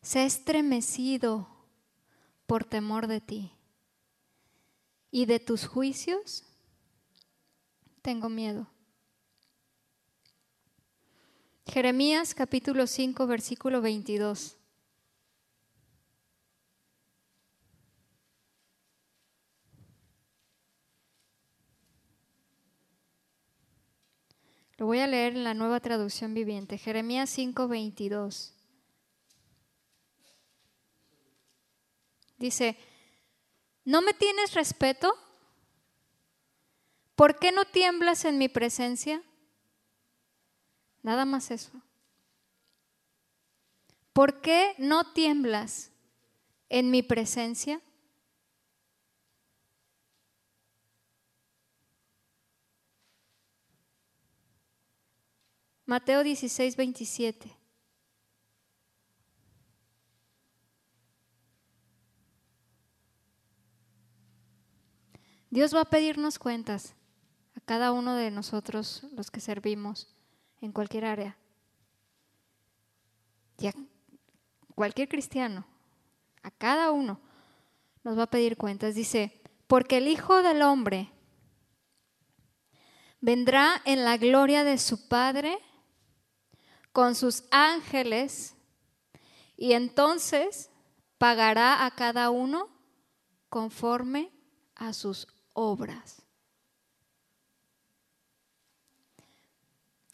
se ha estremecido por temor de ti y de tus juicios tengo miedo. Jeremías capítulo 5 versículo 22. Lo voy a leer en la nueva traducción viviente, Jeremías 5:22. Dice, ¿no me tienes respeto? ¿Por qué no tiemblas en mi presencia? Nada más eso. ¿Por qué no tiemblas en mi presencia? Mateo 16, 27. Dios va a pedirnos cuentas a cada uno de nosotros, los que servimos en cualquier área. Y a cualquier cristiano, a cada uno, nos va a pedir cuentas. Dice, porque el Hijo del Hombre vendrá en la gloria de su Padre con sus ángeles y entonces pagará a cada uno conforme a sus obras.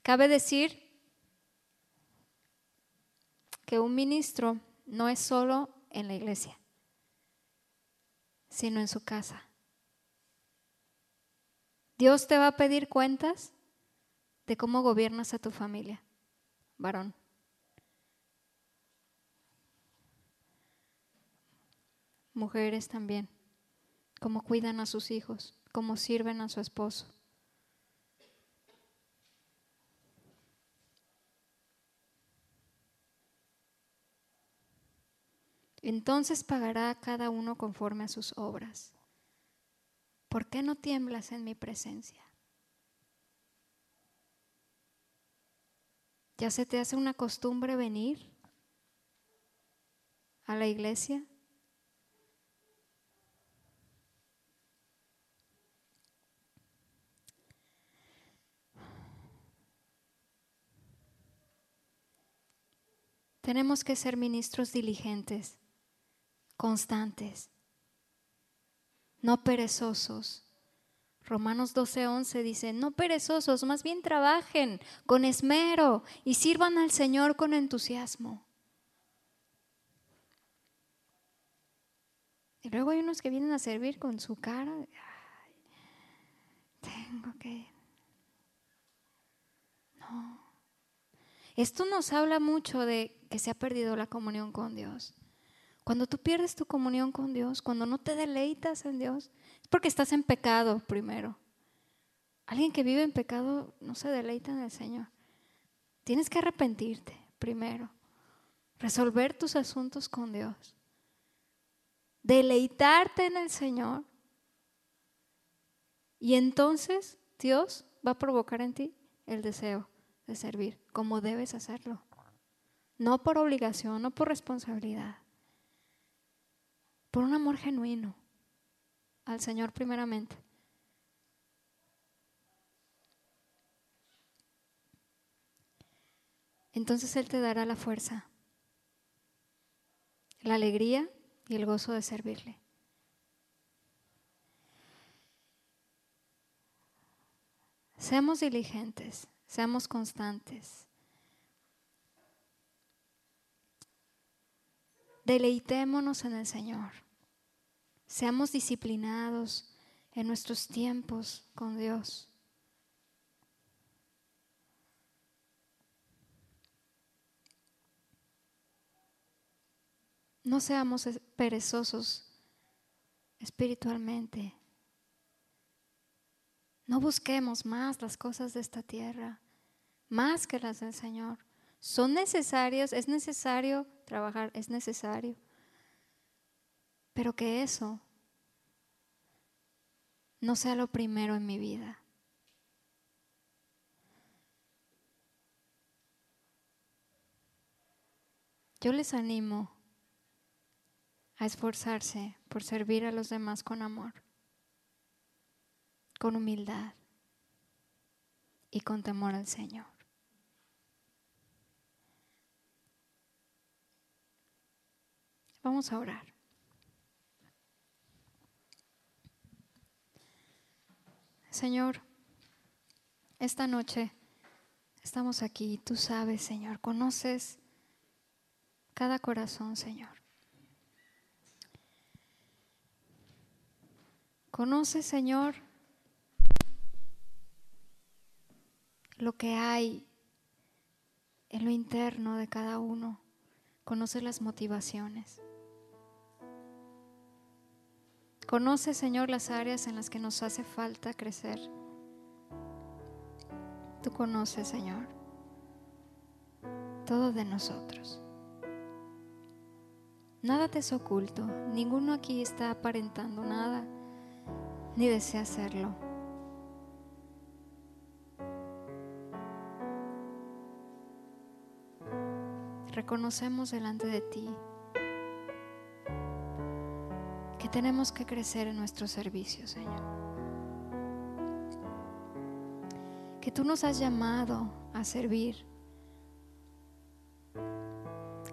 Cabe decir que un ministro no es solo en la iglesia, sino en su casa. Dios te va a pedir cuentas de cómo gobiernas a tu familia varón. Mujeres también, cómo cuidan a sus hijos, cómo sirven a su esposo. Entonces pagará cada uno conforme a sus obras. ¿Por qué no tiemblas en mi presencia? ¿Ya se te hace una costumbre venir a la iglesia? Tenemos que ser ministros diligentes, constantes, no perezosos. Romanos 12:11 dice, no perezosos, más bien trabajen con esmero y sirvan al Señor con entusiasmo. Y luego hay unos que vienen a servir con su cara. tengo que... No. Esto nos habla mucho de que se ha perdido la comunión con Dios. Cuando tú pierdes tu comunión con Dios, cuando no te deleitas en Dios, es porque estás en pecado primero. Alguien que vive en pecado no se deleita en el Señor. Tienes que arrepentirte primero, resolver tus asuntos con Dios, deleitarte en el Señor y entonces Dios va a provocar en ti el deseo de servir como debes hacerlo no por obligación, no por responsabilidad, por un amor genuino al Señor primeramente. Entonces Él te dará la fuerza, la alegría y el gozo de servirle. Seamos diligentes, seamos constantes. Deleitémonos en el Señor. Seamos disciplinados en nuestros tiempos con Dios. No seamos perezosos espiritualmente. No busquemos más las cosas de esta tierra, más que las del Señor. Son necesarias, es necesario trabajar, es necesario. Pero que eso no sea lo primero en mi vida. Yo les animo a esforzarse por servir a los demás con amor, con humildad y con temor al Señor. Vamos a orar. Señor, esta noche estamos aquí, tú sabes, Señor, conoces cada corazón, Señor. Conoces, Señor, lo que hay en lo interno de cada uno. Conoces las motivaciones. Conoce, Señor, las áreas en las que nos hace falta crecer. Tú conoces, Señor, todo de nosotros. Nada te es oculto, ninguno aquí está aparentando nada, ni desea hacerlo. Reconocemos delante de ti tenemos que crecer en nuestro servicio, Señor. Que tú nos has llamado a servir,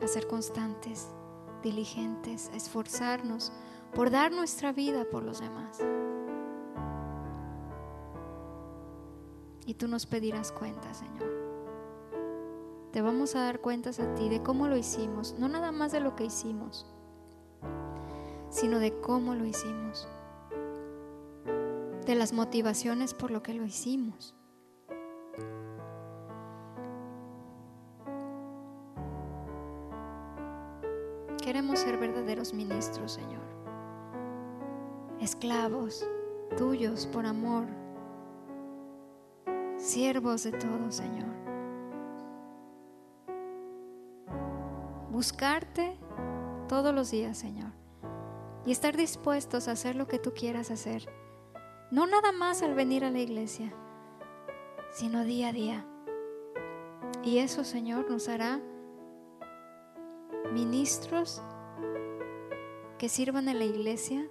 a ser constantes, diligentes, a esforzarnos por dar nuestra vida por los demás. Y tú nos pedirás cuentas, Señor. Te vamos a dar cuentas a ti de cómo lo hicimos, no nada más de lo que hicimos sino de cómo lo hicimos, de las motivaciones por lo que lo hicimos. Queremos ser verdaderos ministros, Señor, esclavos tuyos por amor, siervos de todo, Señor. Buscarte todos los días, Señor. Y estar dispuestos a hacer lo que tú quieras hacer. No nada más al venir a la iglesia, sino día a día. Y eso, Señor, nos hará ministros que sirvan en la iglesia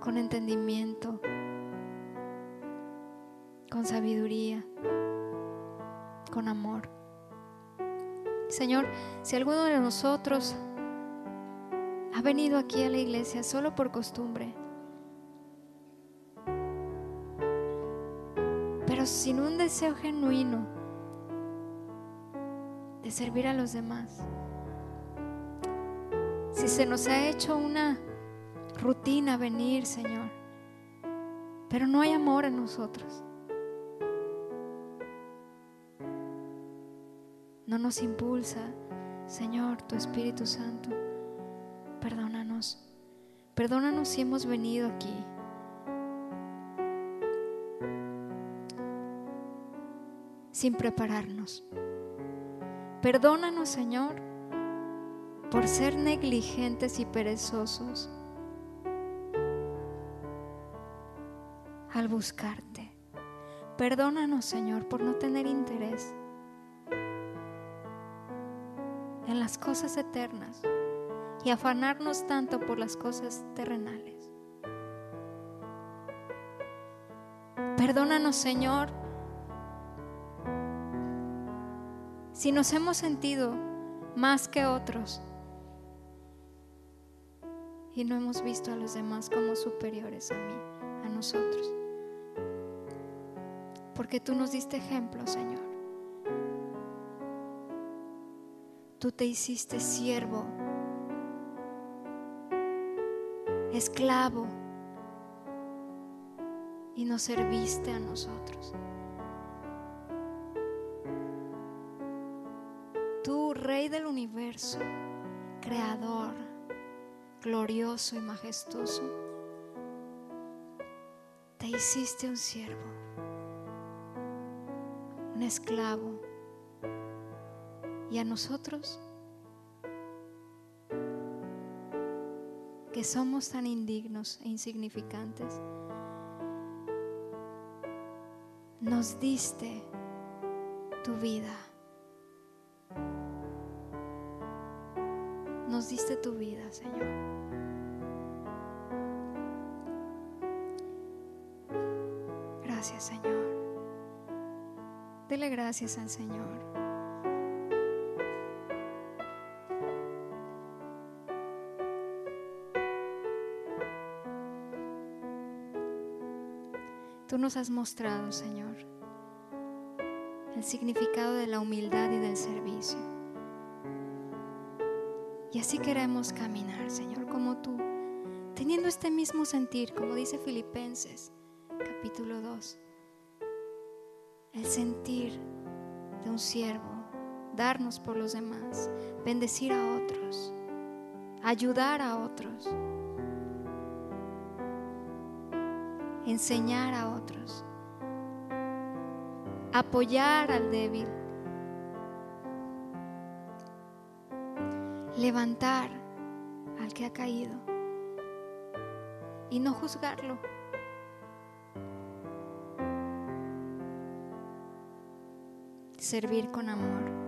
con entendimiento, con sabiduría, con amor. Señor, si alguno de nosotros ha venido aquí a la iglesia solo por costumbre, pero sin un deseo genuino de servir a los demás, si se nos ha hecho una rutina venir, Señor, pero no hay amor en nosotros. No nos impulsa, Señor, tu Espíritu Santo. Perdónanos. Si hemos venido aquí. sin prepararnos. Perdónanos, Señor, por ser negligentes y perezosos al buscarte. Perdónanos, Señor, por no tener interés en las cosas eternas afanarnos tanto por las cosas terrenales. Perdónanos, Señor, si nos hemos sentido más que otros y no hemos visto a los demás como superiores a mí, a nosotros. Porque tú nos diste ejemplo, Señor. Tú te hiciste siervo, esclavo, y nos serviste a nosotros. Tú, Rey del universo, Creador, glorioso y majestuoso, te hiciste un siervo, un esclavo y a nosotros, que somos tan indignos e insignificantes, nos diste tu vida. Nos diste tu vida, Señor. Gracias, Señor. Dele gracias al Señor. Nos has mostrado, Señor, el significado de la humildad y del servicio. Y así queremos caminar, Señor, como tú, teniendo este mismo sentir, como dice Filipenses capítulo 2, el sentir de un siervo, darnos por los demás, bendecir a otros, ayudar a otros enseñar a otros, apoyar al débil, levantar al que ha caído y no juzgarlo. Servir con amor.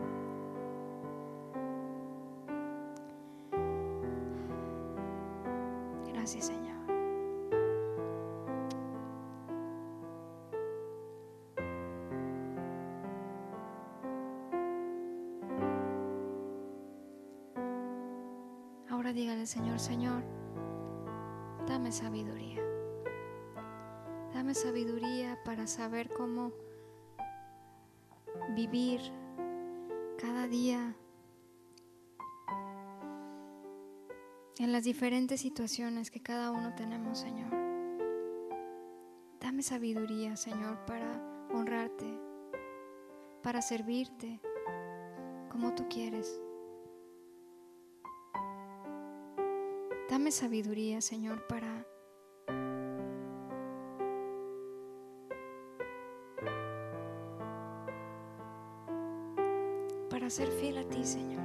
Dígale, Señor, Señor, dame sabiduría. Dame sabiduría para saber cómo vivir cada día en las diferentes situaciones que cada uno tenemos, Señor. Dame sabiduría, Señor, para honrarte, para servirte como tú quieres. Dame sabiduría, Señor, para para ser fiel a ti, Señor.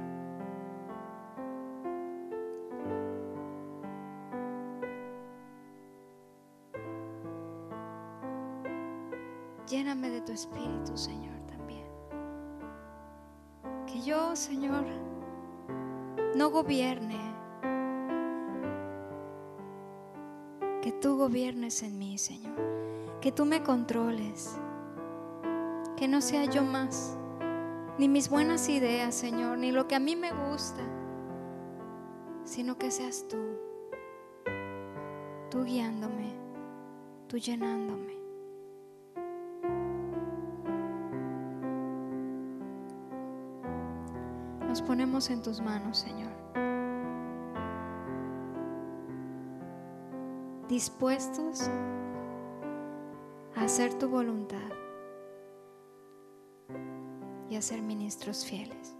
Lléname de tu espíritu, Señor, también. Que yo, Señor, no gobierne tú gobiernes en mí, Señor. Que tú me controles. Que no sea yo más, ni mis buenas ideas, Señor, ni lo que a mí me gusta, sino que seas tú, tú guiándome, tú llenándome. Nos ponemos en tus manos, Señor. Dispuestos a hacer tu voluntad y a ser ministros fieles.